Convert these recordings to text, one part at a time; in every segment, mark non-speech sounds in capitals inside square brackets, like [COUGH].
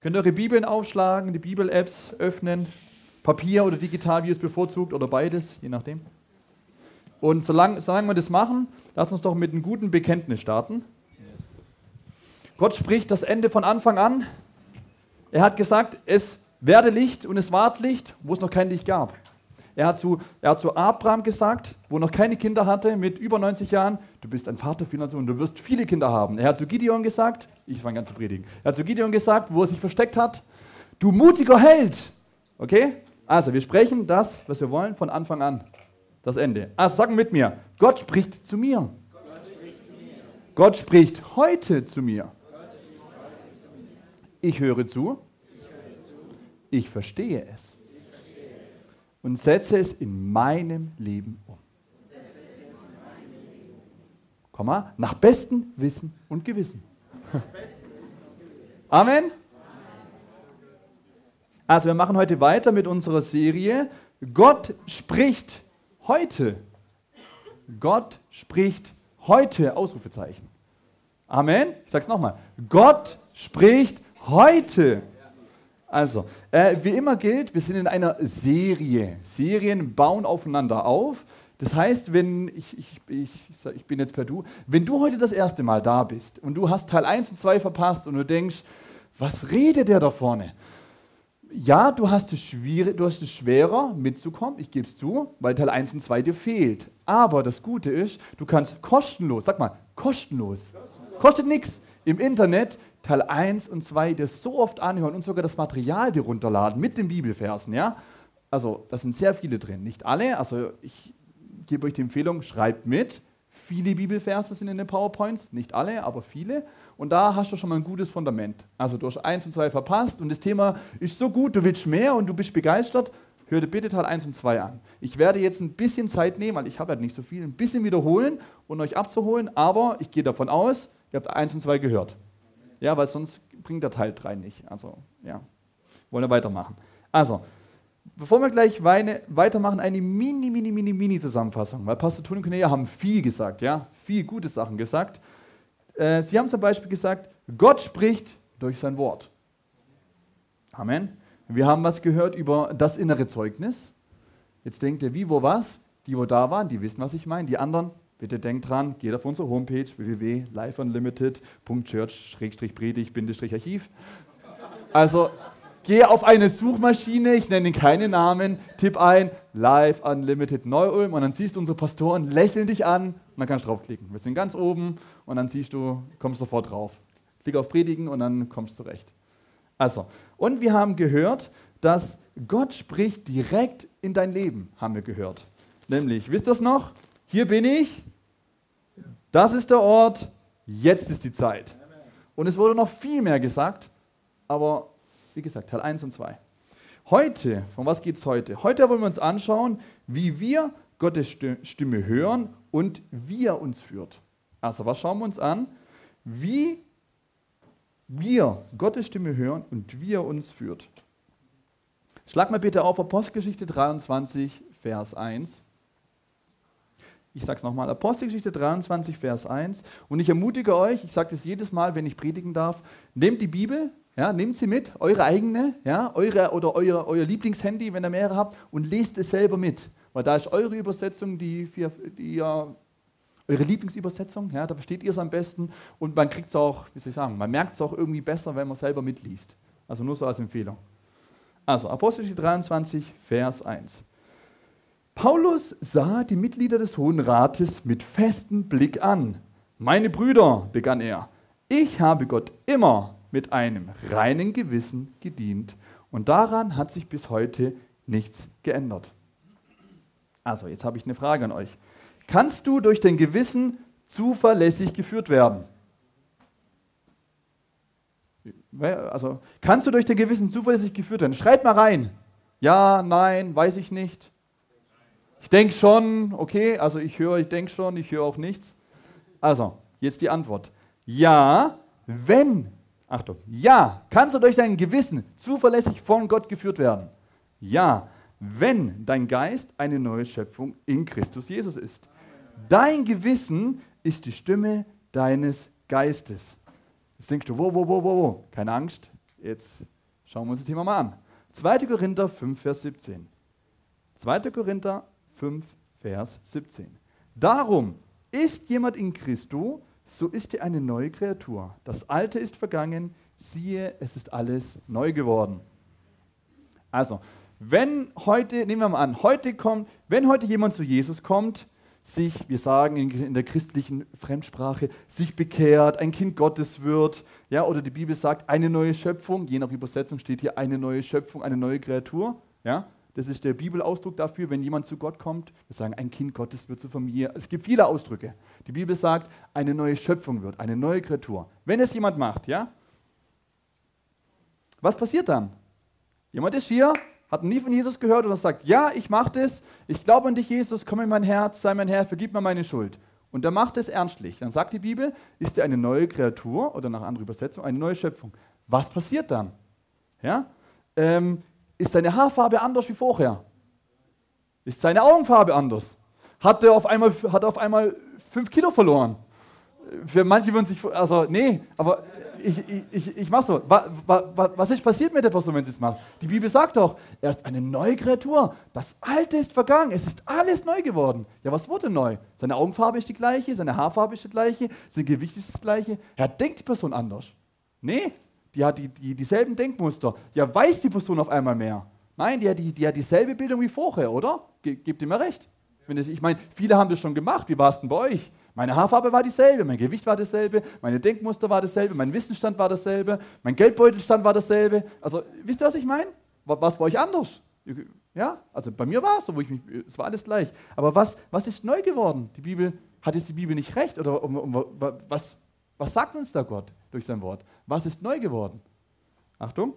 Könnt eure Bibeln aufschlagen, die Bibel-Apps öffnen, Papier oder digital, wie ihr es bevorzugt, oder beides, je nachdem. Und solange, solange wir das machen, lasst uns doch mit einem guten Bekenntnis starten. Gott spricht das Ende von Anfang an. Er hat gesagt, es werde Licht und es ward Licht, wo es noch kein Licht gab. Er hat, zu, er hat zu Abraham gesagt, wo noch keine Kinder hatte, mit über 90 Jahren, du bist ein Vater vieler Sohn, du wirst viele Kinder haben. Er hat zu Gideon gesagt, ich fange an zu predigen, er hat zu Gideon gesagt, wo er sich versteckt hat, du mutiger Held. Okay? Also, wir sprechen das, was wir wollen, von Anfang an. Das Ende. Also, sagen mit mir. Gott spricht, zu mir. Gott spricht heute zu mir. Ich höre zu. Ich verstehe es und setze es in meinem Leben um. Komm mal, nach bestem Wissen und Gewissen. Amen. Also wir machen heute weiter mit unserer Serie Gott spricht heute. Gott spricht heute, Ausrufezeichen. Amen. Ich sage es nochmal. Gott spricht heute. Also, äh, wie immer gilt, wir sind in einer Serie. Serien bauen aufeinander auf. Das heißt, wenn ich, ich, ich, ich bin jetzt per Du, wenn du heute das erste Mal da bist und du hast Teil 1 und 2 verpasst und du denkst, was redet der da vorne? Ja, du hast, es schwierig, du hast es schwerer mitzukommen, ich gebe es zu, weil Teil 1 und 2 dir fehlt. Aber das Gute ist, du kannst kostenlos, sag mal, kostenlos, kostet nichts, im Internet Teil 1 und 2 dir so oft anhören und sogar das Material dir runterladen mit den Bibelversen, ja? Also, da sind sehr viele drin, nicht alle, also ich gebe euch die Empfehlung, schreibt mit. Viele Bibelverse sind in den PowerPoints, nicht alle, aber viele. Und da hast du schon mal ein gutes Fundament. Also du hast 1 und 2 verpasst und das Thema ist so gut, du willst mehr und du bist begeistert, hör dir bitte Teil 1 und 2 an. Ich werde jetzt ein bisschen Zeit nehmen, weil ich habe halt nicht so viel, ein bisschen wiederholen und euch abzuholen, aber ich gehe davon aus, ihr habt 1 und 2 gehört. Ja, weil sonst bringt der Teil 3 nicht. Also, ja. Wollen wir weitermachen. Also, bevor wir gleich weitermachen, eine mini, mini, mini, mini Zusammenfassung. Weil Pastor Toni und Cornelia haben viel gesagt, ja, viel gute Sachen gesagt. Äh, sie haben zum Beispiel gesagt, Gott spricht durch sein Wort. Amen. Wir haben was gehört über das innere Zeugnis. Jetzt denkt ihr, wie, wo, was? Die, wo da waren, die wissen, was ich meine. Die anderen, Bitte denkt dran, geht auf unsere Homepage www.lifeunlimited.church-predigt-archiv. Also geh auf eine Suchmaschine, ich nenne keine Namen, tipp ein Live Unlimited Neu-Ulm und dann siehst du unsere Pastoren lächeln dich an und dann kannst du draufklicken. Wir sind ganz oben und dann siehst du, kommst sofort drauf. Klick auf Predigen und dann kommst du recht. Also, und wir haben gehört, dass Gott spricht direkt in dein Leben, haben wir gehört. Nämlich, wisst ihr das noch? Hier bin ich, das ist der Ort, jetzt ist die Zeit. Und es wurde noch viel mehr gesagt, aber wie gesagt, Teil 1 und 2. Heute, von was geht es heute? Heute wollen wir uns anschauen, wie wir Gottes Stimme hören und wie er uns führt. Also, was schauen wir uns an? Wie wir Gottes Stimme hören und wie er uns führt. Schlag mal bitte auf Apostelgeschichte 23, Vers 1. Ich sage es nochmal, Apostelgeschichte 23, Vers 1. Und ich ermutige euch, ich sage das jedes Mal, wenn ich predigen darf, nehmt die Bibel, ja, nehmt sie mit, eure eigene, ja, eure oder euer, euer Lieblingshandy, wenn ihr mehrere habt, und lest es selber mit. Weil da ist eure Übersetzung, die, die ja, eure Lieblingsübersetzung, ja, da versteht ihr es am besten und man kriegt es auch, wie soll ich sagen, man merkt es auch irgendwie besser, wenn man selber mitliest. Also nur so als Empfehlung. Also Apostelgeschichte 23, Vers 1. Paulus sah die Mitglieder des Hohen Rates mit festem Blick an. Meine Brüder, begann er, ich habe Gott immer mit einem reinen Gewissen gedient und daran hat sich bis heute nichts geändert. Also, jetzt habe ich eine Frage an euch. Kannst du durch dein Gewissen zuverlässig geführt werden? Also, kannst du durch dein Gewissen zuverlässig geführt werden? Schreibt mal rein. Ja, nein, weiß ich nicht. Ich denke schon, okay, also ich höre, ich denke schon, ich höre auch nichts. Also, jetzt die Antwort. Ja, wenn, Achtung, ja, kannst du durch dein Gewissen zuverlässig von Gott geführt werden. Ja, wenn dein Geist eine neue Schöpfung in Christus Jesus ist. Dein Gewissen ist die Stimme deines Geistes. Jetzt denkst du, wo, wo, wo, wo, wo? Keine Angst, Jetzt schauen wir uns das Thema mal an. 2. Korinther 5, Vers 17. 2. Korinther 5, Vers 17. Darum ist jemand in Christo, so ist er eine neue Kreatur. Das Alte ist vergangen, siehe, es ist alles neu geworden. Also, wenn heute, nehmen wir mal an, heute kommt, wenn heute jemand zu Jesus kommt, sich, wir sagen in, der christlichen Fremdsprache, sich bekehrt, ein Kind Gottes wird, ja, oder die Bibel sagt, eine neue Schöpfung, je nach Übersetzung steht hier eine neue Schöpfung, eine neue Kreatur, ja, das ist der Bibelausdruck dafür, wenn jemand zu Gott kommt. Wir sagen, ein Kind Gottes wird zur Familie. Es gibt viele Ausdrücke. Die Bibel sagt, eine neue Schöpfung wird, eine neue Kreatur. Wenn es jemand macht, ja? Was passiert dann? Jemand ist hier, hat nie von Jesus gehört und sagt, ja, ich mache das, ich glaube an dich, Jesus, komm in mein Herz, sei mein Herr, vergib mir meine Schuld. Und er macht es ernstlich. Dann sagt die Bibel, ist er eine neue Kreatur oder nach anderer Übersetzung eine neue Schöpfung. Was passiert dann? Ja? Ähm, ist seine Haarfarbe anders wie vorher? Ist seine Augenfarbe anders? Hat er auf einmal, hat er auf einmal fünf Kilo verloren? Für manche würden sich, also nee, aber ich, ich, ich, ich mache so. Was, ist passiert mit der Person, wenn sie es macht? Die Bibel sagt doch, er ist eine neue Kreatur. Das Alte ist vergangen. Es ist alles neu geworden. Ja, was wurde neu? Seine Augenfarbe ist die gleiche, seine Haarfarbe ist die gleiche, sein Gewicht ist das gleiche. Ja, denkt die Person anders? Nee, die hat die, die, dieselben Denkmuster. Ja, weiß die Person auf einmal mehr? Nein, die hat, die, die hat dieselbe Bildung wie vorher, oder? Ge, gebt ihr mir recht. Ich meine, viele haben das schon gemacht. Wie war es denn bei euch? Meine Haarfarbe war dieselbe, mein Gewicht war dasselbe, meine Denkmuster war dasselbe, mein Wissensstand war dasselbe, mein Geldbeutelstand war dasselbe. Also, wisst ihr, was ich meine? War es bei euch anders? Ja, also bei mir war es so, wo ich mich, es war alles gleich. Aber was, was ist neu geworden? Die Bibel, hat jetzt die Bibel nicht recht? Oder um, um, was, was sagt uns da Gott durch sein Wort? Was ist neu geworden? Achtung.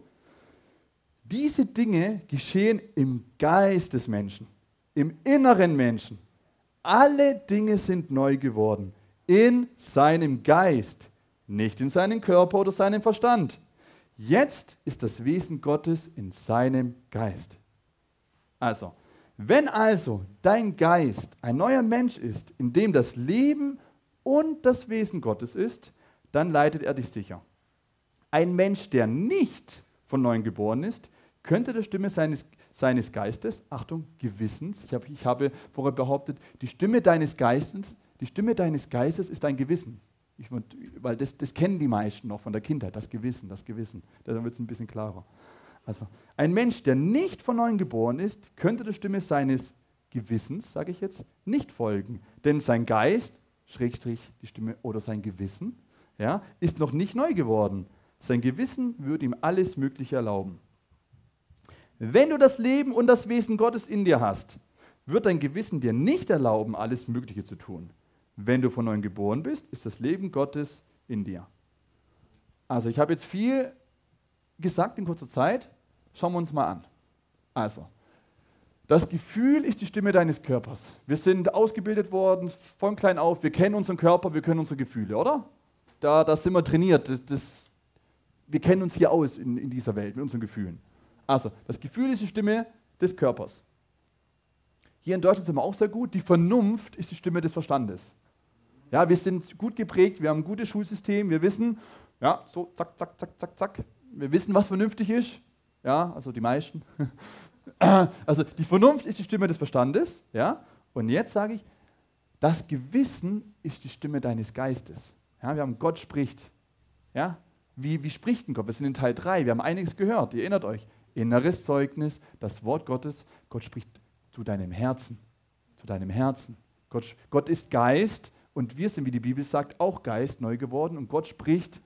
Diese Dinge geschehen im Geist des Menschen, im inneren Menschen. Alle Dinge sind neu geworden in seinem Geist, nicht in seinem Körper oder seinem Verstand. Jetzt ist das Wesen Gottes in seinem Geist. Also, wenn also dein Geist ein neuer Mensch ist, in dem das Leben und das Wesen Gottes ist, dann leitet er dich sicher. Ein Mensch, der nicht von neuem geboren ist, könnte der Stimme seines, seines Geistes, Achtung, Gewissens, ich habe, ich habe vorher behauptet, die Stimme deines Geistes, die Stimme deines Geistes ist dein Gewissen. Ich, weil das, das kennen die meisten noch von der Kindheit, das Gewissen, das Gewissen. Da wird es ein bisschen klarer. Also, ein Mensch, der nicht von neuem geboren ist, könnte der Stimme seines Gewissens, sage ich jetzt, nicht folgen. Denn sein Geist, Schrägstrich die Stimme oder sein Gewissen, ja, ist noch nicht neu geworden. Sein Gewissen würde ihm alles Mögliche erlauben. Wenn du das Leben und das Wesen Gottes in dir hast, wird dein Gewissen dir nicht erlauben, alles Mögliche zu tun. Wenn du von neuem geboren bist, ist das Leben Gottes in dir. Also ich habe jetzt viel gesagt in kurzer Zeit. Schauen wir uns mal an. Also, das Gefühl ist die Stimme deines Körpers. Wir sind ausgebildet worden von klein auf. Wir kennen unseren Körper, wir können unsere Gefühle, oder? Da, da sind wir trainiert. Das, das, wir kennen uns hier aus in, in dieser Welt mit unseren Gefühlen. Also, das Gefühl ist die Stimme des Körpers. Hier in Deutschland sind wir auch sehr gut. Die Vernunft ist die Stimme des Verstandes. Ja, wir sind gut geprägt, wir haben ein gutes Schulsystem, wir wissen, ja, so zack, zack, zack, zack, zack. Wir wissen, was vernünftig ist. Ja, also die meisten. [LAUGHS] [CLEARS THROAT] Also die Vernunft ist die Stimme des Verstandes, ja. Und jetzt sage ich, das Gewissen ist die Stimme deines Geistes. Ja, wir haben Gott spricht. Ja, wie, wie spricht denn Gott? Wir sind in Teil 3, wir haben einiges gehört, ihr erinnert euch. Inneres Zeugnis, das Wort Gottes. Gott spricht zu deinem Herzen. Zu deinem Herzen. Gott, Gott ist Geist und wir sind, wie die Bibel sagt, auch Geist neu geworden und Gott spricht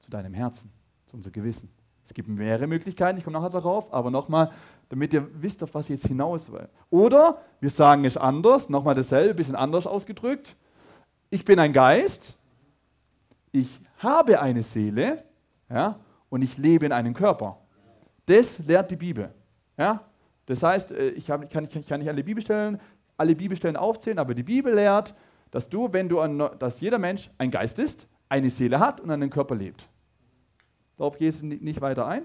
zu deinem Herzen, zu unserem Gewissen. Es gibt mehrere Möglichkeiten, ich komme nachher darauf, aber nochmal, damit ihr wisst, auf was ich jetzt hinaus will. Oder wir sagen es anders, nochmal dasselbe, ein bisschen anders ausgedrückt. Ich bin ein Geist, ich habe eine Seele ja, und ich lebe in einem Körper. Das lehrt die Bibel. Ja? Das heißt, äh, ich, hab, kann, ich kann nicht alle Bibelstellen, alle Bibelstellen aufzählen, aber die Bibel lehrt, dass du, wenn du an, dass jeder Mensch ein Geist ist, eine Seele hat und einen Körper lebt. Darauf gehst du nicht weiter ein.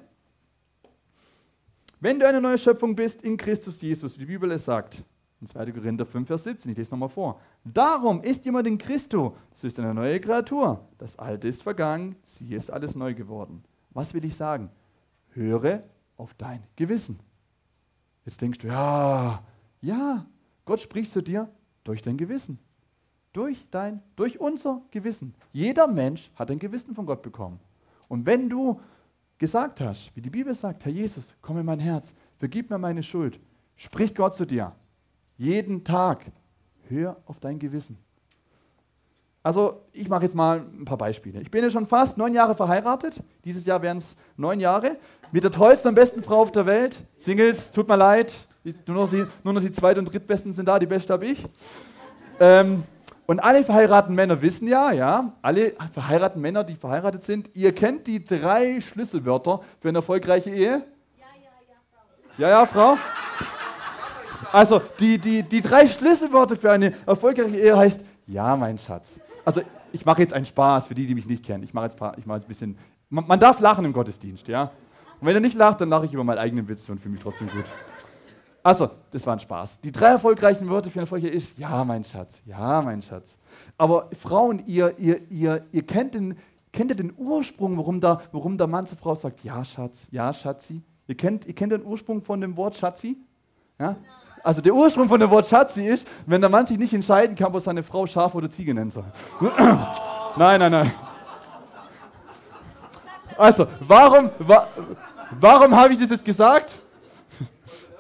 Wenn du eine neue Schöpfung bist in Christus Jesus, wie die Bibel es sagt, in 2. Korinther 5, Vers 17, ich lese nochmal vor. Darum ist jemand in Christus, so ist eine neue Kreatur. Das Alte ist vergangen, sie ist alles neu geworden. Was will ich sagen? höre auf dein Gewissen. Jetzt denkst du, ja, ja, Gott spricht zu dir durch dein Gewissen. Durch dein, durch unser Gewissen. Jeder Mensch hat ein Gewissen von Gott bekommen. Und wenn du gesagt hast, wie die Bibel sagt, Herr Jesus, komm in mein Herz, vergib mir meine Schuld, sprich Gott zu dir. Jeden Tag. Hör auf dein Gewissen. Also ich mache jetzt mal ein paar Beispiele. Ich bin ja schon fast neun Jahre verheiratet. Dieses Jahr wären es neun Jahre. Mit der tollsten und besten Frau auf der Welt. Singles, tut mir leid. Nur noch die, nur noch die zweit- und drittbesten sind da, die beste habe ich. Ähm, und alle verheirateten Männer wissen ja, ja, alle verheirateten Männer, die verheiratet sind, ihr kennt die drei Schlüsselwörter für eine erfolgreiche Ehe. Ja, ja, ja, Frau. Ja, ja, Frau. Also, die, die, die drei Schlüsselwörter für eine erfolgreiche Ehe heißt, ja, mein Schatz. Also, ich mache jetzt einen Spaß für die, die mich nicht kennen. Ich mache jetzt, ich mache jetzt ein bisschen, man, man darf lachen im Gottesdienst, ja. Und wenn er nicht lacht, dann lache ich über meinen eigenen Witz und fühle mich trotzdem gut. Also, das war ein Spaß. Die drei erfolgreichen Wörter für eine Folge ist, ja, mein Schatz, ja, mein Schatz. Aber Frauen, ihr, ihr, ihr, ihr kennt, den, kennt ihr den Ursprung, warum der, warum der Mann zur Frau sagt, ja, Schatz, ja, Schatzi? Ihr kennt, ihr kennt den Ursprung von dem Wort Schatzi? Ja? Also der Ursprung von dem Wort Schatzi ist, wenn der Mann sich nicht entscheiden kann, er seine Frau Schaf oder Ziege nennen soll. [CLEARS THROAT] nein, nein, nein. Also, warum, wa warum habe ich das jetzt gesagt?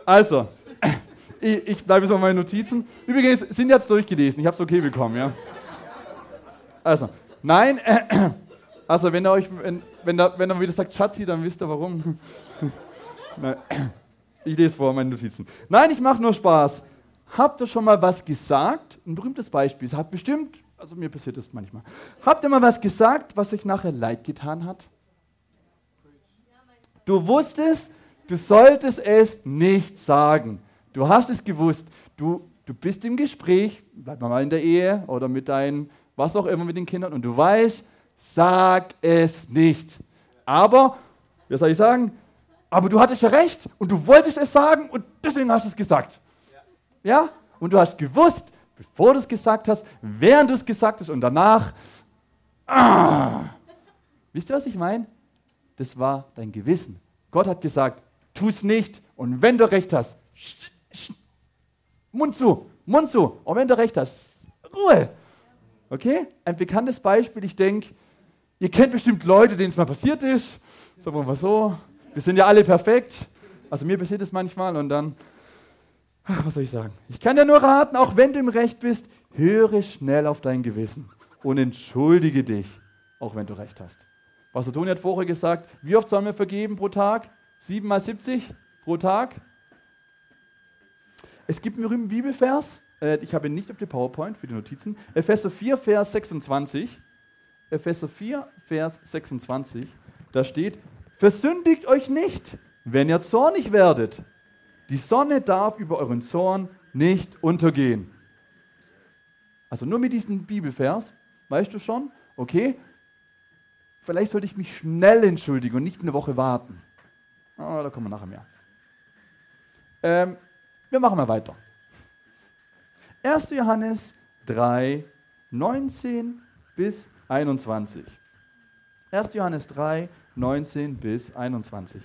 Also, [CLEARS THROAT] ich, ich bleibe jetzt auf meinen Notizen. Übrigens, sind jetzt durchgelesen. Ich habe es okay bekommen, ja. Also, nein, äh, [CLEARS THROAT] also wenn er euch, wenn, wenn, er, wenn er wieder sagt Schatzi, dann wisst ihr warum. [CLEARS THROAT] nein, ich lese vor meine Notizen. Nein, ich mache nur Spaß. Habt ihr schon mal was gesagt? Ein berühmtes Beispiel. Es hat bestimmt, also mir passiert das manchmal. Habt ihr mal was gesagt, was euch nachher leid getan hat? Du wusstest, du solltest es nicht sagen. Du hast es gewusst. Du, du bist im Gespräch, bleib mal in der Ehe oder mit deinen, was auch immer mit den Kindern und du weißt, sag es nicht. Aber, wie soll ich sagen? Aber du hattest ja recht und du wolltest es sagen und deswegen hast du es gesagt. Ja? Und du hast gewusst, bevor du es gesagt hast, während du es gesagt hast und danach. Ah. Wisst ihr, was ich meine? Das war dein Gewissen. Gott hat gesagt, tu es nicht. Und wenn du recht hast, Mund zu, Mund zu. Und wenn du recht hast, Ruhe. Okay? Ein bekanntes Beispiel, ich denke, ihr kennt bestimmt Leute, denen es mal passiert ist. Sagen wir mal so. Wir sind ja alle perfekt. Also mir passiert es manchmal und dann, was soll ich sagen? Ich kann dir nur raten, auch wenn du im Recht bist, höre schnell auf dein Gewissen und entschuldige dich, auch wenn du recht hast. Pastor Toni hat vorher gesagt, wie oft sollen wir vergeben pro Tag? 7 mal 70 pro Tag? Es gibt einen berühmten Bibelvers, äh, ich habe ihn nicht auf die PowerPoint für die Notizen, Epheser 4, Vers 26. Epheser 4, Vers 26, da steht, versündigt euch nicht, wenn ihr zornig werdet. Die Sonne darf über euren Zorn nicht untergehen. Also nur mit diesem Bibelvers, weißt du schon, okay, vielleicht sollte ich mich schnell entschuldigen und nicht eine Woche warten. Oh, da kommen wir nachher mehr. Ähm, wir machen mal weiter. 1. Johannes 3, 19 bis 21. 1. Johannes 3, 19 bis 21.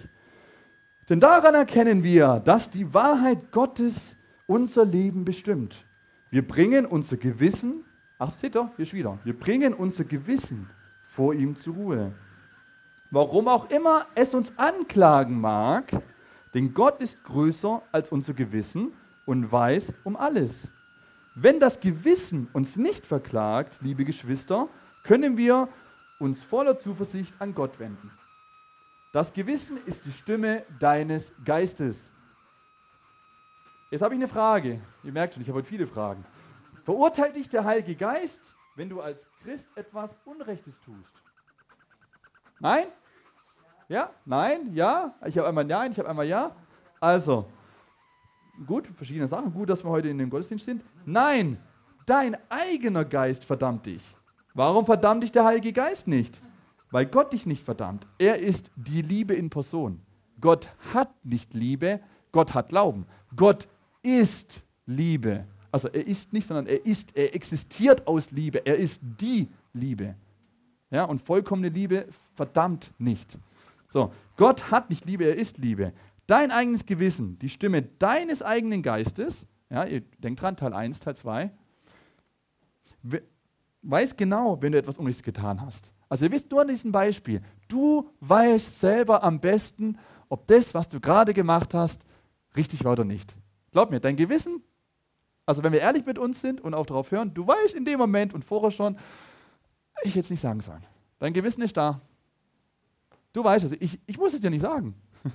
Denn daran erkennen wir, dass die Wahrheit Gottes unser Leben bestimmt. Wir bringen unser Gewissen, ach, seht ihr, hier ist wieder, wir bringen unser Gewissen vor ihm zur Ruhe. Warum auch immer es uns anklagen mag, denn Gott ist größer als unser Gewissen und weiß um alles. Wenn das Gewissen uns nicht verklagt, liebe Geschwister, können wir uns voller Zuversicht an Gott wenden. Das Gewissen ist die Stimme deines Geistes. Jetzt habe ich eine Frage. Ihr merkt schon, ich habe heute viele Fragen. Verurteilt dich der Heilige Geist, wenn du als Christ etwas Unrechtes tust? Nein? Ja? Nein? Ja? Ich habe einmal Nein, ich habe einmal Ja. Also, gut, verschiedene Sachen. Gut, dass wir heute in dem Gottesdienst sind. Nein, dein eigener Geist verdammt dich. Warum verdammt dich der Heilige Geist nicht? Weil Gott dich nicht verdammt. Er ist die Liebe in Person. Gott hat nicht Liebe, Gott hat Glauben. Gott ist Liebe. Also er ist nicht, sondern er ist, er existiert aus Liebe. Er ist die Liebe. Ja, und vollkommene Liebe verdammt nicht. So, Gott hat nicht Liebe, er ist Liebe. Dein eigenes Gewissen, die Stimme deines eigenen Geistes, ja, ihr denkt dran, Teil 1, Teil 2, weiß genau, wenn du etwas Unrechtes getan hast. Also ihr wisst nur an diesem Beispiel, du weißt selber am besten, ob das, was du gerade gemacht hast, richtig war oder nicht. Glaub mir, dein Gewissen, also wenn wir ehrlich mit uns sind und auch darauf hören, du weißt in dem Moment und vorher schon, ich es nicht sagen sollen. Dein Gewissen ist da. Du weißt es, ich, ich muss es dir nicht sagen. [LAUGHS]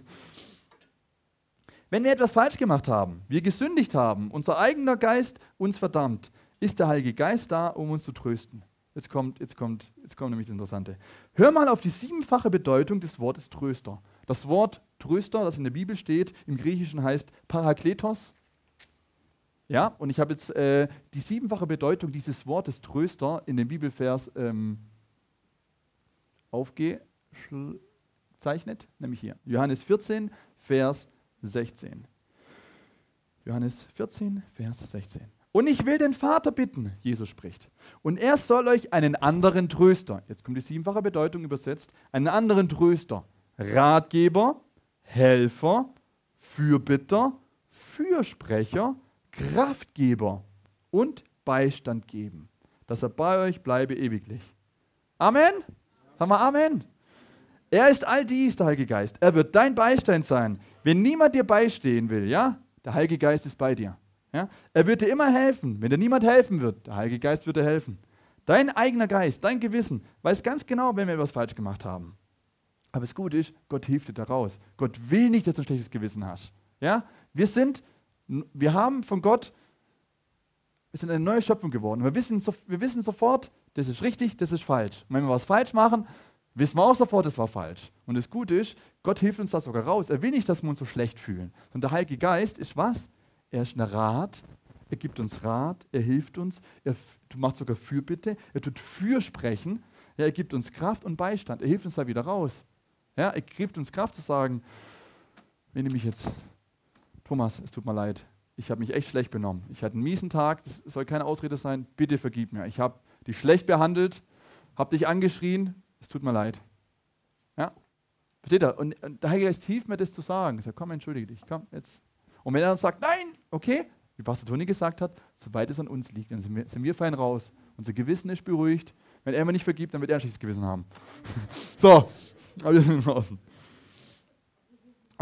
Wenn wir etwas falsch gemacht haben, wir gesündigt haben, unser eigener Geist uns verdammt, ist der Heilige Geist da, um uns zu trösten. Jetzt kommt, jetzt kommt, jetzt kommt nämlich das Interessante. Hör mal auf die siebenfache Bedeutung des Wortes Tröster. Das Wort Tröster, das in der Bibel steht, im Griechischen heißt Parakletos. Ja, und ich habe jetzt äh, die siebenfache Bedeutung dieses Wortes Tröster in dem Bibelvers ähm, aufgezeichnet, nämlich hier. Johannes 14, Vers 16. Johannes 14, Vers 16. Und ich will den Vater bitten, Jesus spricht, und er soll euch einen anderen Tröster, jetzt kommt die siebenfache Bedeutung übersetzt, einen anderen Tröster, Ratgeber, Helfer, Fürbitter, Fürsprecher, Kraftgeber und Beistand geben, dass er bei euch bleibe ewiglich. Amen? Sag mal Amen. Er ist all dies, der Heilige Geist. Er wird dein Beistand sein. Wenn niemand dir beistehen will, ja, der Heilige Geist ist bei dir. Ja? Er wird dir immer helfen. Wenn dir niemand helfen wird, der Heilige Geist wird dir helfen. Dein eigener Geist, dein Gewissen weiß ganz genau, wenn wir etwas falsch gemacht haben. Aber das Gute ist, Gott hilft dir da raus. Gott will nicht, dass du ein schlechtes Gewissen hast. Ja? Wir sind, wir haben von Gott, wir sind eine neue Schöpfung geworden. Wir wissen, wir wissen sofort, das ist richtig, das ist falsch. Und wenn wir was falsch machen, wissen wir auch sofort, das war falsch. Und das Gute ist, Gott hilft uns da sogar raus. Er will nicht, dass wir uns so schlecht fühlen. Und der Heilige Geist ist was? Er ist ein Rat. Er gibt uns Rat. Er hilft uns. Er macht sogar Fürbitte. Er tut Fürsprechen. Ja, er gibt uns Kraft und Beistand. Er hilft uns da wieder raus. Ja, er gibt uns Kraft zu sagen, wenn ich mich jetzt, Thomas, es tut mir leid, ich habe mich echt schlecht benommen. Ich hatte einen miesen Tag, das soll keine Ausrede sein, bitte vergib mir. Ich habe dich schlecht behandelt, habe dich angeschrien, es tut mir leid. Ja? Versteht ihr? Und, und der Heilige Geist hilft mir, das zu sagen. Ich sage, komm, entschuldige dich, komm, jetzt. Und wenn er dann sagt, nein, okay, wie Pastor Toni gesagt hat, soweit es an uns liegt, dann sind wir, sind wir fein raus. Unser Gewissen ist beruhigt. Wenn er mir nicht vergibt, dann wird er ein schlechtes Gewissen haben. [LAUGHS] so, aber wir sind draußen.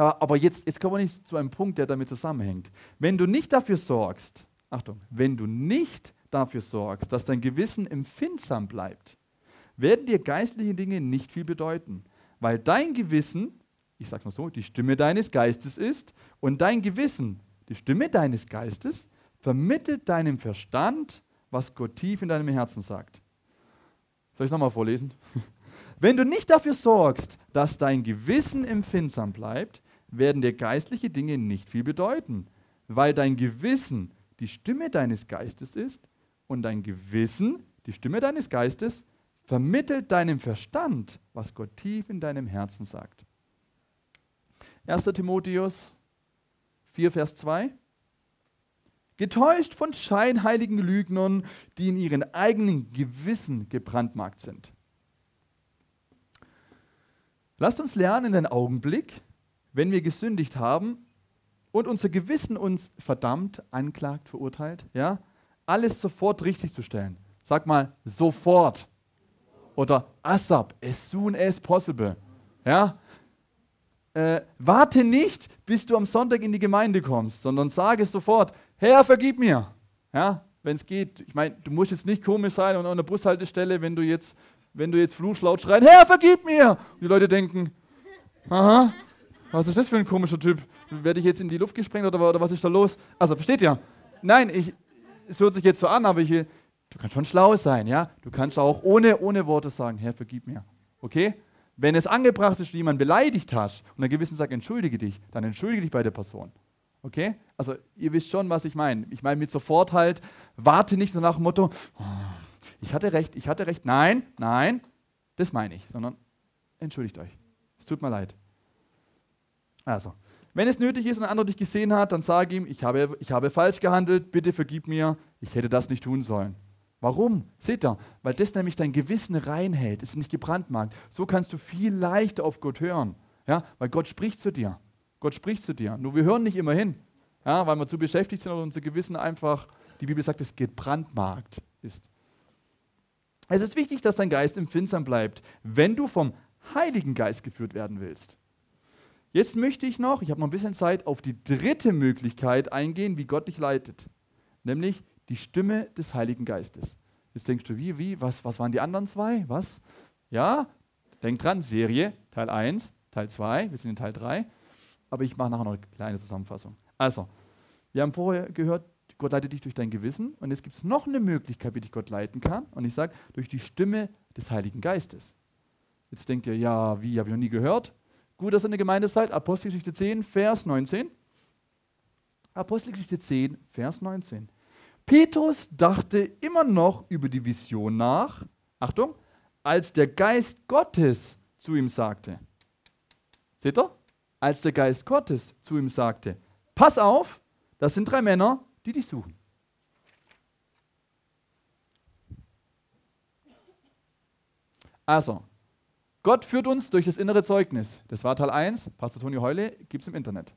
Aber, jetzt, jetzt kommen wir nicht zu einem Punkt, der damit zusammenhängt. Wenn du nicht dafür sorgst, Achtung, wenn du nicht dafür sorgst, dass dein Gewissen empfindsam bleibt, werden dir geistliche Dinge nicht viel bedeuten, weil dein Gewissen, ich sage mal so, die Stimme deines Geistes ist und dein Gewissen, die Stimme deines Geistes, vermittelt deinem Verstand, was Gott tief in deinem Herzen sagt. Soll ich es nochmal vorlesen? [LAUGHS] Wenn du nicht dafür sorgst, dass dein Gewissen empfindsam bleibt, werden dir geistliche Dinge nicht viel bedeuten, weil dein Gewissen die Stimme deines Geistes ist und dein Gewissen, die Stimme deines Geistes, vermittelt deinem Verstand, was Gott tief in deinem Herzen sagt. 1. Timotheus 4, Vers 2. Getäuscht von scheinheiligen Lügnern, die in ihren eigenen Gewissen gebrandmarkt sind. Lasst uns lernen in den Augenblick, wenn wir gesündigt haben und unser Gewissen uns verdammt, anklagt, verurteilt, ja, alles sofort richtig zu stellen. Sag mal, sofort oder ASAP, as soon as possible. Ja? Äh, warte nicht, bis du am Sonntag in die Gemeinde kommst, sondern sage sofort, Herr, vergib mir. Ja? Wenn es geht. Ich meine, du musst jetzt nicht komisch sein und an der Bushaltestelle, wenn du jetzt, wenn du jetzt fluchschlaut schreien, Herr, vergib mir. Und die Leute denken, aha, was ist das für ein komischer Typ? Werde ich jetzt in die Luft gesprengt oder, oder was ist da los? Also, versteht ihr? Nein, ich, es hört sich jetzt so an, aber ich, Du kannst schon schlau sein, ja? Du kannst auch ohne, ohne Worte sagen, Herr, vergib mir. Okay? Wenn es angebracht ist, jemand beleidigt hast und ein Gewissen sagt, entschuldige dich, dann entschuldige dich bei der Person. Okay? Also ihr wisst schon, was ich meine. Ich meine mit sofort halt, warte nicht so nach dem Motto, oh, ich hatte recht, ich hatte recht. Nein, nein, das meine ich, sondern entschuldigt euch. Es tut mir leid. Also, wenn es nötig ist und ein anderer dich gesehen hat, dann sag ihm, ich habe, ich habe falsch gehandelt, bitte vergib mir, ich hätte das nicht tun sollen. Warum? Seht ihr? Weil das nämlich dein Gewissen reinhält, es ist nicht gebrandmarkt. So kannst du viel leichter auf Gott hören. Ja? Weil Gott spricht zu dir. Gott spricht zu dir. Nur wir hören nicht immer hin, ja? weil wir zu beschäftigt sind und unser Gewissen einfach, die Bibel sagt, es gebrandmarkt ist. Es ist wichtig, dass dein Geist empfindsam bleibt, wenn du vom Heiligen Geist geführt werden willst. Jetzt möchte ich noch, ich habe noch ein bisschen Zeit, auf die dritte Möglichkeit eingehen, wie Gott dich leitet, nämlich die Stimme des Heiligen Geistes. Jetzt denkst du, wie, wie, was, was waren die anderen zwei? Was? Ja, denk dran, Serie, Teil 1, Teil 2, wir sind in Teil 3, aber ich mache nachher noch eine kleine Zusammenfassung. Also, wir haben vorher gehört, Gott leitet dich durch dein Gewissen und jetzt gibt es noch eine Möglichkeit, wie dich Gott leiten kann und ich sage, durch die Stimme des Heiligen Geistes. Jetzt denkt ihr, ja, wie, habe ich noch nie gehört? Gut, dass ihr in der Gemeinde seid. Apostelgeschichte 10, Vers 19. Apostelgeschichte 10, Vers 19. Petrus dachte immer noch über die Vision nach, Achtung, als der Geist Gottes zu ihm sagte. Seht ihr? Als der Geist Gottes zu ihm sagte, pass auf, das sind drei Männer, die dich suchen. Also, Gott führt uns durch das innere Zeugnis. Das war Teil 1, Pastor Toni Heule, gibt es im Internet.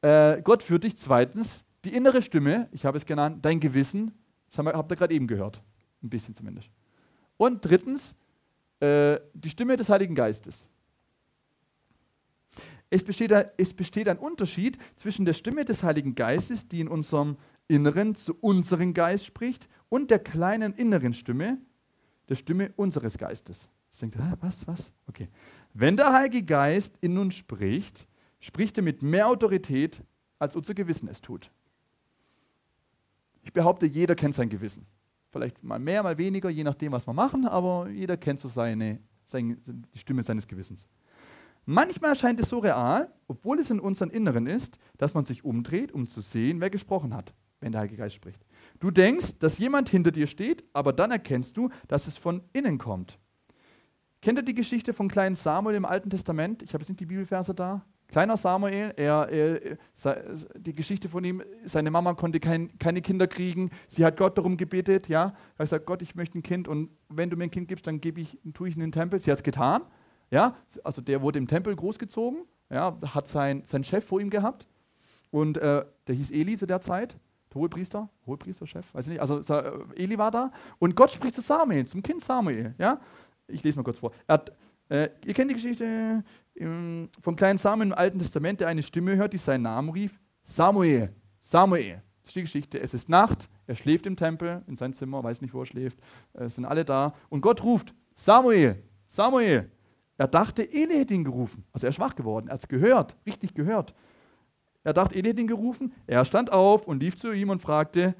Äh, Gott führt dich zweitens, die innere Stimme, ich habe es genannt, dein Gewissen, das haben wir, habt ihr gerade eben gehört, ein bisschen zumindest. Und drittens, äh, die Stimme des Heiligen Geistes. Es besteht, es besteht ein Unterschied zwischen der Stimme des Heiligen Geistes, die in unserem Inneren zu unserem Geist spricht, und der kleinen inneren Stimme, der Stimme unseres Geistes. Jetzt denkt ihr, was, was? Okay. Wenn der Heilige Geist in uns spricht, spricht er mit mehr Autorität, als unser Gewissen es tut. Ich behaupte, jeder kennt sein Gewissen. Vielleicht mal mehr, mal weniger, je nachdem, was wir machen, aber jeder kennt so seine, seine, die Stimme seines Gewissens. Manchmal erscheint es so real, obwohl es in unserem Inneren ist, dass man sich umdreht, um zu sehen, wer gesprochen hat, wenn der Heilige Geist spricht. Du denkst, dass jemand hinter dir steht, aber dann erkennst du, dass es von innen kommt. Kennt ihr die Geschichte von kleinen Samuel im Alten Testament? Ich habe jetzt nicht die Bibelverse da. Kleiner Samuel, er, er, die Geschichte von ihm, seine Mama konnte kein, keine Kinder kriegen. Sie hat Gott darum gebetet, ja. Er sagt, Gott, ich möchte ein Kind und wenn du mir ein Kind gibst, dann gebe ich, tue ich in den Tempel. Sie hat es getan, ja. Also der wurde im Tempel großgezogen, ja, hat sein, seinen Chef vor ihm gehabt und äh, der hieß Eli zu der Zeit. Der Hohepriester, Hohepriesterchef, weiß ich nicht. Also Eli war da und Gott spricht zu Samuel, zum Kind Samuel, ja. Ich lese mal kurz vor. Hat, äh, ihr kennt die Geschichte äh, vom kleinen Samuel im Alten Testament, der eine Stimme hört, die seinen Namen rief. Samuel, Samuel. Das ist die Geschichte. Es ist Nacht, er schläft im Tempel, in seinem Zimmer, weiß nicht, wo er schläft. Es sind alle da. Und Gott ruft, Samuel, Samuel. Er dachte, Eli hätte ihn gerufen. Also er ist schwach geworden. Er hat es gehört, richtig gehört. Er dachte, Eli hätte ihn gerufen. Er stand auf und lief zu ihm und fragte,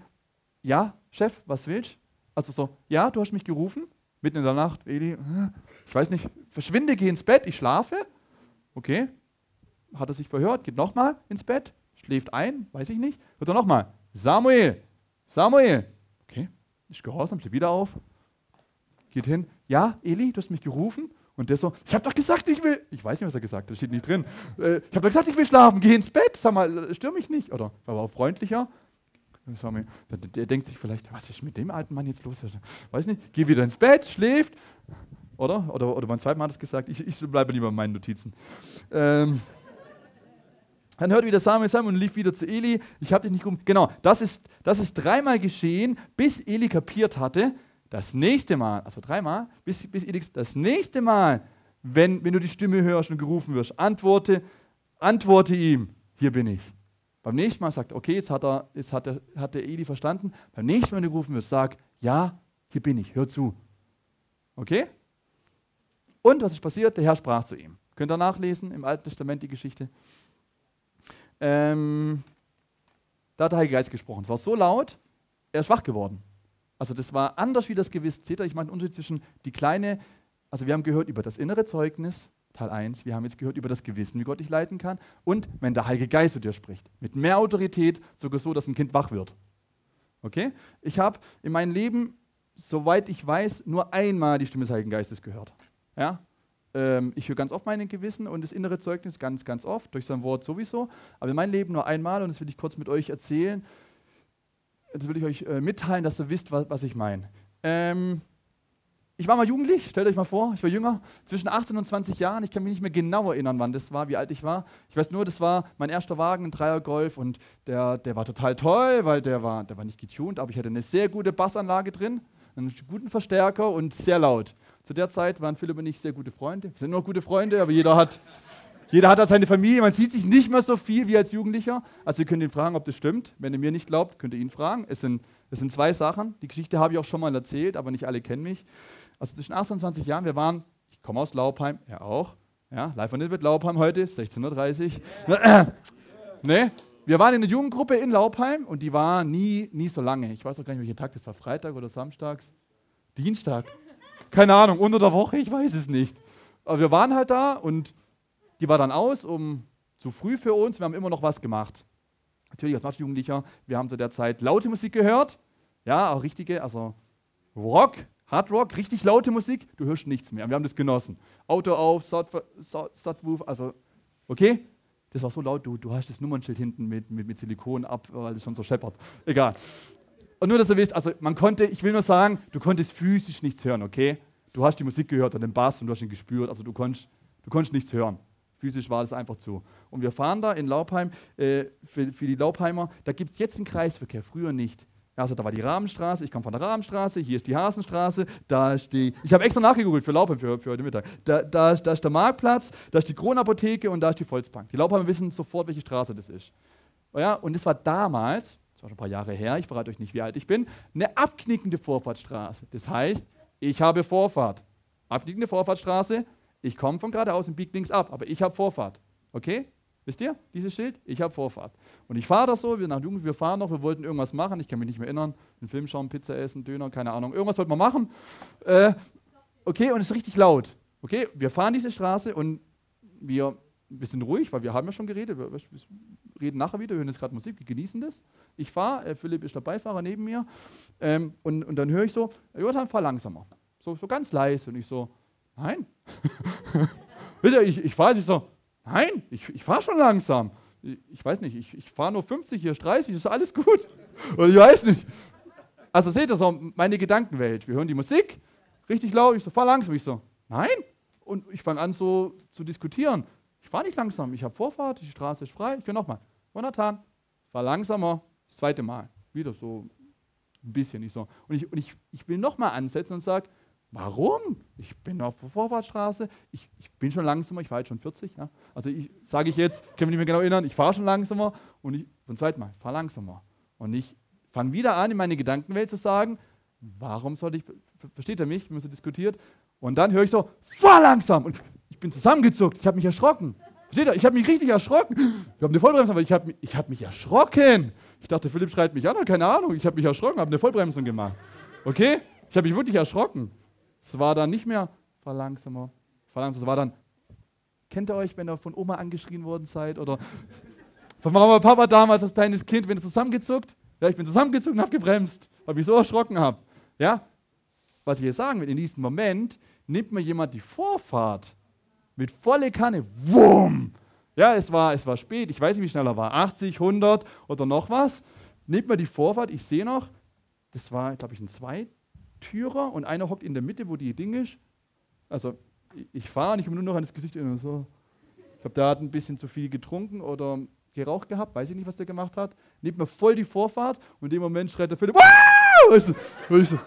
ja, Chef, was willst du? Also so, ja, du hast mich gerufen mitten in der Nacht, Eli, ich weiß nicht, verschwinde, geh ins Bett, ich schlafe. Okay, hat er sich verhört, geht nochmal ins Bett, schläft ein, weiß ich nicht. Hört er nochmal, Samuel, Samuel. Okay, ist gehorsam, steht wieder auf, geht hin. Ja, Eli, du hast mich gerufen. Und der so, ich habe doch gesagt, ich will. Ich weiß nicht, was er gesagt hat, das steht nicht drin. Äh, ich habe doch gesagt, ich will schlafen, geh ins Bett. Sag mal, stör mich nicht. Oder war auch freundlicher. Der, denkt sich vielleicht, was ist mit dem alten Mann jetzt los? Weiß nicht, geh wieder ins Bett, schläft. Oder? Oder, oder beim zweiten Mal hat es gesagt, ich, ich bleibe lieber in meinen Notizen. Ähm, dann hört wieder Samuel Samuel und lief wieder zu Eli. Ich habe dich nicht gerufen. Genau, das ist, das ist dreimal geschehen, bis Eli kapiert hatte, das nächste Mal, also dreimal, bis, bis Eli, das nächste Mal, wenn, wenn du die Stimme hörst und gerufen wirst, antworte, antworte ihm, hier bin ich. Beim nächsten Mal sagt, okay, jetzt hat, er, jetzt hat, er, hat der Eli verstanden. Beim nächsten Mal, wenn du gerufen wirst, sag, ja, hier bin ich, hör zu. Okay? Und was ist passiert? Der Herr sprach zu ihm. Könnt ihr nachlesen im Alten Testament die Geschichte? Ähm, da hat der Heilige Geist gesprochen. Es war so laut, er ist schwach geworden. Also das war anders wie das Gewissen. Seht ihr, ich meine den Unterschied zwischen die kleine, also wir haben gehört über das innere Zeugnis, Teil 1. Wir haben jetzt gehört über das Gewissen, wie Gott dich leiten kann. Und wenn der Heilige Geist zu dir spricht. Mit mehr Autorität, sogar so, dass ein Kind wach wird. Okay? Ich habe in meinem Leben, soweit ich weiß, nur einmal die Stimme des Heiligen Geistes gehört. Ja? Ähm, ich höre ganz oft mein Gewissen und das innere Zeugnis ganz, ganz oft, durch sein Wort sowieso. Aber in meinem Leben nur einmal, und das will ich kurz mit euch erzählen. das will ich euch äh, mitteilen, dass ihr wisst, was, was ich meine. Ähm, ich war mal jugendlich, stellt euch mal vor, ich war jünger, zwischen 18 und 20 Jahren. Ich kann mich nicht mehr genau erinnern, wann das war, wie alt ich war. Ich weiß nur, das war mein erster Wagen, ein Dreier Golf und der, der war total toll, weil der war, der war nicht getuned, aber ich hatte eine sehr gute Bassanlage drin, einen guten Verstärker und sehr laut. Zu der Zeit waren Philipp und ich sehr gute Freunde. Wir sind nur gute Freunde, aber jeder hat, jeder hat da seine Familie. Man sieht sich nicht mehr so viel wie als Jugendlicher. Also ihr könnt ihn fragen, ob das stimmt. Wenn ihr mir nicht glaubt, könnt ihr ihn fragen. Es sind, es sind zwei Sachen. Die Geschichte habe ich auch schon mal erzählt, aber nicht alle kennen mich also zwischen 18 und 20 Jahren, wir waren, ich komme aus Laubheim, er auch, ja, live von mit Laubheim heute, 16.30 Uhr. [CLEARS THROAT] ne? Wir waren in einer Jugendgruppe in Laubheim und die war nie, nie so lange. Ich weiß auch gar nicht, welcher Tag das war, Freitag oder Samstags? Dienstag? Keine Ahnung, unter der Woche, ich weiß es nicht. Aber wir waren halt da und die war dann aus, um zu früh für uns. Wir haben immer noch was gemacht. Natürlich als Jugendlicher, wir haben zu der Zeit laute Musik gehört. Ja, auch richtige, also Rock, Hard Rock, richtig laute Musik, du hörst nichts mehr. Wir haben das genossen. Auto auf, Subwoof, also, okay? Das war so laut, du, du hast das Nummernschild hinten mit, mit, mit Silikon ab, weil es schon so scheppert. Egal. Und nur, dass ihr wisst, also man konnte, ich will nur sagen, du konntest physisch nichts hören, okay? Du hast die Musik gehört und den Bass und du hast ihn gespürt, also du konntest, du konntest nichts hören. Physisch war das einfach zu. Und wir fahren da in Laubheim, äh, für, für die Laubheimer, da gibt es jetzt einen Kreisverkehr, früher nicht. Also da war die Rahmenstraße, ich komme von der Rahmenstraße, hier ist die Hasenstraße, da ist die, ich habe extra nachgegoogelt für Laubheim für, für heute Mittag, da, da, da, ist der Marktplatz, da ist die Kronapotheke und da ist die Volksbank. Die Laubheimer wissen sofort, welche Straße das ist. Ja, und das war damals, das war schon ein paar Jahre her, ich verrate euch nicht, wie alt ich bin, eine abknickende Vorfahrtsstraße. Das heißt, ich habe Vorfahrt. Abknickende Vorfahrtsstraße, ich komme von geradeaus und biege links ab, aber ich habe Vorfahrt. Okay? Wisst ihr, dieses Schild? Ich habe Vorfahrt. Und ich fahre das so, wir nach Jugend, wir fahren noch, wir wollten irgendwas machen, ich kann mich nicht mehr erinnern, einen Film schauen, Pizza essen, Döner, keine Ahnung, irgendwas wollten wir machen. Äh, okay, und es ist richtig laut. Okay, wir fahren diese Straße und wir, wir sind ruhig, weil wir haben ja schon geredet, wir, wir reden nachher wieder, wir hören jetzt gerade Musik, wir genießen das. Ich fahre, äh, Philipp ist der Beifahrer neben mir ähm, und, und dann höre ich so, Jonathan, fahr langsamer. So, so ganz leise und ich so, nein. [LAUGHS] Wisst ich, ich fahre, ich so, Nein, ich, ich fahre schon langsam. Ich, ich, weiß nicht, ich, ich fahre nur 50, hier ist 30, ist alles gut. [LAUGHS] Oder ich weiß nicht. Also seht ihr so, meine Gedankenwelt. Wir hören die Musik, richtig laut, ich so, fahr langsam. Ich so, nein. Und ich fange an so zu diskutieren. Ich fahre nicht langsam, ich habe Vorfahrt, die Straße ist frei. Ich höre nochmal. Jonathan, fahr langsamer. Das zweite Mal. Wieder so ein bisschen nicht so. Und ich, und ich, ich will nochmal ansetzen und sage, Warum? Ich bin auf der Vorfahrtsstraße, ich, ich bin schon langsamer, ich fahre jetzt schon 40. Ja? Also sage ich jetzt, kann mich nicht mehr genau erinnern, ich fahre schon langsamer und ich, zum zweiten Mal, fahre langsamer. Und ich fange wieder an, in meine Gedankenwelt zu sagen, warum sollte ich, versteht er mich, wenn man so diskutiert? Und dann höre ich so, fahr langsam! Und ich bin zusammengezuckt, ich habe mich erschrocken. Versteht ihr? Ich habe mich richtig erschrocken. Ich habe eine Vollbremsung, aber ich habe ich hab mich erschrocken. Ich dachte, Philipp schreit mich an, keine Ahnung. Ich habe mich erschrocken, habe eine Vollbremsung gemacht. Okay? Ich habe mich wirklich erschrocken. Es war dann nicht mehr verlangsamer, verlangsamer. Es war dann, kennt ihr euch, wenn ihr von Oma angeschrien worden seid oder von Mama und Papa damals als kleines Kind, wenn ihr zusammengezuckt? Ja, ich bin zusammengezuckt und habe gebremst, weil ich so erschrocken habe. Ja? Was ich hier sagen will, in diesem Moment nimmt mir jemand die Vorfahrt mit volle Kanne, wumm! Ja, es war, es war spät, ich weiß nicht, wie schnell er war, 80, 100 oder noch was. Nimmt mir die Vorfahrt, ich sehe noch, das war, glaube ich, ein Zweit, Türer und einer hockt in der Mitte, wo die Ding ist. Also ich fahre und ich habe nur noch an das Gesicht so. Ich glaube, der hat ein bisschen zu viel getrunken oder geraucht gehabt, weiß ich nicht, was der gemacht hat. Nimmt mir voll die Vorfahrt und in dem Moment schreit der Philipp, wow! Ich so, ich so,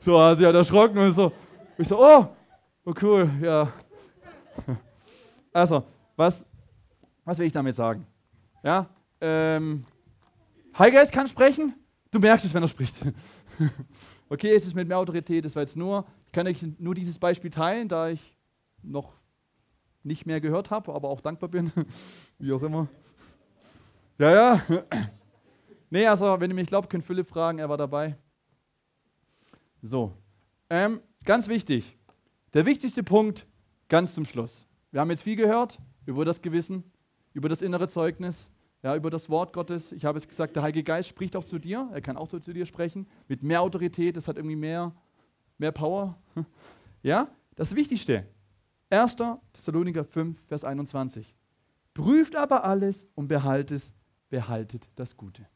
so also, hat erschrocken und so. Ich so, oh, oh cool, ja. Also, was, was will ich damit sagen? Ja, ähm, Heilgeist kann sprechen, du merkst es, wenn er spricht. [LAUGHS] Okay, es ist mit mehr Autorität, das war jetzt nur, ich kann euch nur dieses Beispiel teilen, da ich noch nicht mehr gehört habe, aber auch dankbar bin, [LAUGHS] wie auch immer. Ja, ja. [CLEARS THROAT] Nee, also, wenn ihr mich glaubt, könnt Philipp fragen, er war dabei. So, ähm, ganz wichtig, der wichtigste Punkt ganz zum Schluss. Wir haben jetzt viel gehört über das Gewissen, über das innere Zeugnis, ja, über das Wort Gottes. Ich habe es gesagt, der Heilige Geist spricht auch zu dir. Er kann auch zu dir sprechen. Mit mehr Autorität, das hat irgendwie mehr, mehr Power. [LAUGHS] Ja, das Wichtigste. 1. Thessaloniker 5, Vers 21. Prüft aber alles und behaltet, behaltet das Gute.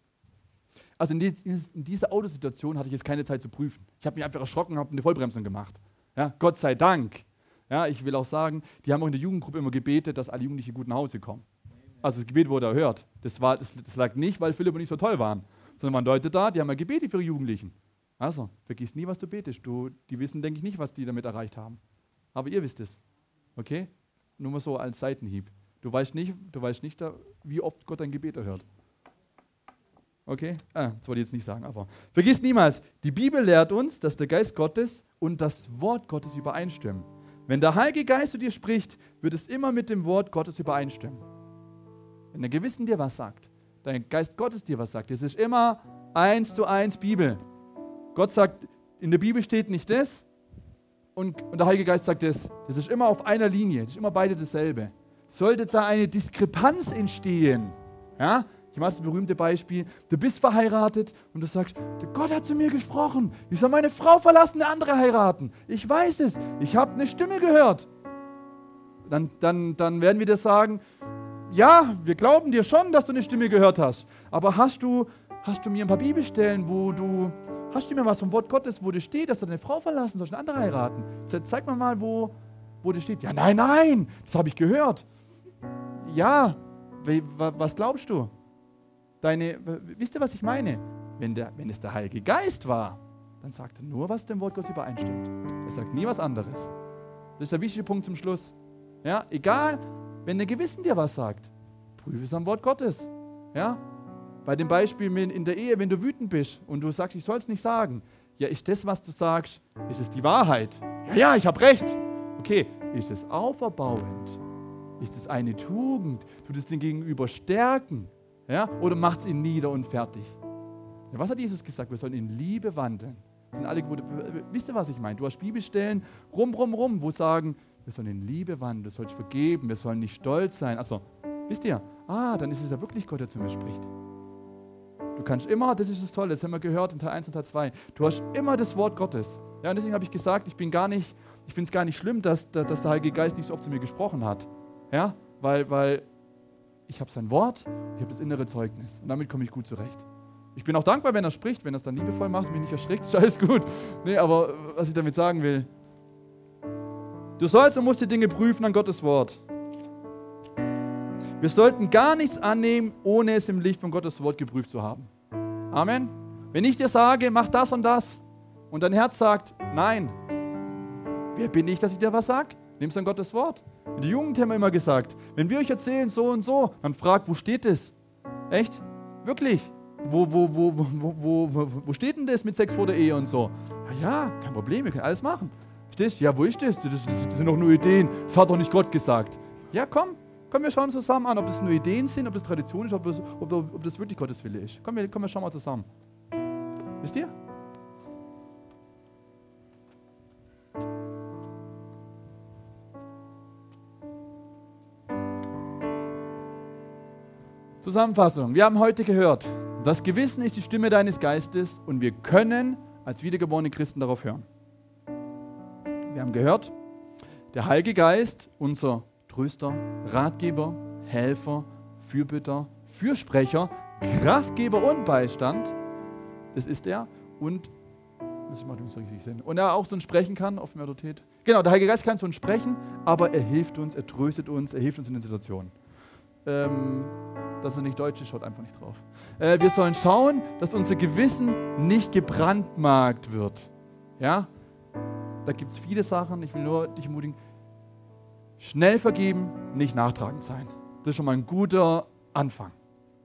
also in, die, in dieser Autosituation hatte ich jetzt keine Zeit zu prüfen. Ich habe mich einfach erschrocken und habe eine Vollbremsung gemacht. Ja, Gott sei Dank. Ja, ich will auch sagen, die haben auch in der Jugendgruppe immer gebetet, dass alle Jugendlichen gut nach Hause kommen. Also das Gebet wurde erhört. Das, war, das, das lag nicht, weil Philipp und ich so toll waren, sondern waren Leute da, die haben ja gebetet für ihre Jugendlichen. Also, vergiss nie, was du betest. Du, die wissen, denke ich, nicht, was die damit erreicht haben. Aber ihr wisst es. Okay? Nur mal so als Seitenhieb. Du weißt nicht, du weißt nicht wie oft Gott dein Gebet erhört. Okay? Ah, das wollte ich jetzt nicht sagen, aber vergiss niemals, die Bibel lehrt uns, dass der Geist Gottes und das Wort Gottes übereinstimmen. Wenn der Heilige Geist zu dir spricht, wird es immer mit dem Wort Gottes übereinstimmen. Wenn der Gewissen dir was sagt, dein Geist Gottes dir was sagt, es ist immer eins zu eins Bibel. Gott sagt, in der Bibel steht nicht das und, und der Heilige Geist sagt das. Das ist immer auf einer Linie, das ist immer beide dasselbe. Sollte da eine Diskrepanz entstehen, ja, ich mache das berühmte Beispiel, du bist verheiratet und du sagst, Gott hat zu mir gesprochen, ich soll meine Frau verlassen, eine andere heiraten. Ich weiß es, ich habe eine Stimme gehört. Dann, dann, dann werden wir das sagen, ja, wir glauben dir schon, dass du eine Stimme gehört hast, aber hast du, hast du mir ein paar Bibelstellen, wo du, Hast du mir was vom Wort Gottes, wo das steht, dass du deine Frau verlassen sollst, eine andere heiraten? Zeig mir mal, wo, wo das steht. Ja, nein, nein, das habe ich gehört. Ja, was glaubst du? Deine, wisst ihr, was ich meine? Wenn, der, wenn es der Heilige Geist war, dann sagt er nur, was dem Wort Gottes übereinstimmt. Er sagt nie was anderes. Das ist der wichtige Punkt zum Schluss. Ja, egal, wenn der Gewissen dir was sagt, prüfe es am Wort Gottes. Ja, bei dem Beispiel in der Ehe, wenn du wütend bist und du sagst, ich soll es nicht sagen. Ja, ist das, was du sagst, ist es die Wahrheit? Ja, ja, ich habe recht. Okay, ist es auferbauend? Ist es eine Tugend? Tut es den Gegenüber stärken? Ja? Oder macht es ihn nieder und fertig? Ja, was hat Jesus gesagt? Wir sollen in Liebe wandeln. Sind alle gute. Wisst ihr, was ich meine? Du hast Bibelstellen rum, rum, rum, wo sagen, wir sollen in Liebe wandeln, du sollst vergeben, wir sollen nicht stolz sein. Also, wisst ihr? Ah, dann ist es ja wirklich Gott, der zu mir spricht. Du kannst immer, das ist das Tolle, das haben wir gehört in Teil 1 und Teil 2, du hast immer das Wort Gottes. Ja, und deswegen habe ich gesagt, ich bin gar nicht, ich finde es gar nicht schlimm, dass, dass der Heilige Geist nicht so oft zu mir gesprochen hat. Ja, weil, weil ich habe sein Wort, ich habe das innere Zeugnis und damit komme ich gut zurecht. Ich bin auch dankbar, wenn er spricht, wenn er es dann liebevoll macht mich nicht erschrickt, alles gut. Nee, aber was ich damit sagen will, du sollst und musst die Dinge prüfen an Gottes Wort. Wir sollten gar nichts annehmen, ohne es im Licht von Gottes Wort geprüft zu haben. Amen. Wenn ich dir sage, mach das und das und dein Herz sagt, nein, wer bin ich, dass ich dir was sage? Nimm es an Gottes Wort. Die Jugend haben immer gesagt, wenn wir euch erzählen so und so, dann fragt, wo steht es? Echt? Wirklich? Wo, wo, wo, wo, wo, wo, wo steht denn das mit Sex vor der Ehe und so? Ja, ja, kein Problem, wir können alles machen. Verstehst du? Ja, wo ist das? Das, das? das sind doch nur Ideen. Das hat doch nicht Gott gesagt. Ja, komm, Komm, wir schauen zusammen an, ob das nur Ideen sind, ob das Tradition ist, ob das, ob, ob das wirklich Gottes Wille ist. Komm, wir, komm, wir schauen mal zusammen. Wisst ihr? Zusammenfassung. Wir haben heute gehört, das Gewissen ist die Stimme deines Geistes und wir können als wiedergeborene Christen darauf hören. Wir haben gehört, der Heilige Geist, unser Tröster, Ratgeber, Helfer, Fürbitter, Fürsprecher, Kraftgeber und Beistand. Das ist er. Und das ist mal richtig sehen. Und er auch so ein Sprechen kann auf dem Autorität. Genau, der Heilige Geist kann so ein Sprechen, aber er hilft uns, er tröstet uns, er hilft uns in den Situationen. Ähm, dass er nicht deutsch ist, schaut einfach nicht drauf. Äh, wir sollen schauen, dass unser Gewissen nicht gebrandmarkt wird. Ja? Da gibt es viele Sachen. Ich will nur dich ermutigen, Schnell vergeben, nicht nachtragend sein. Das ist schon mal ein guter Anfang.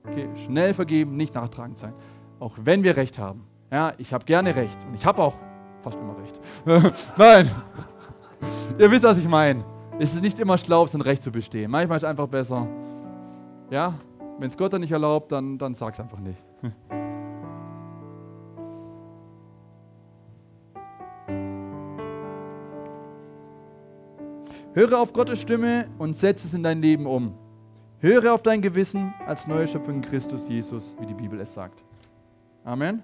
Okay, schnell vergeben, nicht nachtragend sein. Auch wenn wir Recht haben. Ja, ich habe gerne Recht und ich habe auch fast immer Recht. [LAUGHS] Nein, ihr wisst, was ich meine. Es ist nicht immer schlau, sein Recht zu bestehen. Manchmal ist es einfach besser. Ja, wenn es Gott dann nicht erlaubt, dann, dann sag es einfach nicht. [LAUGHS] Höre auf Gottes Stimme und setze es in dein Leben um. Höre auf dein Gewissen als neue Schöpfung in Christus Jesus, wie die Bibel es sagt. Amen.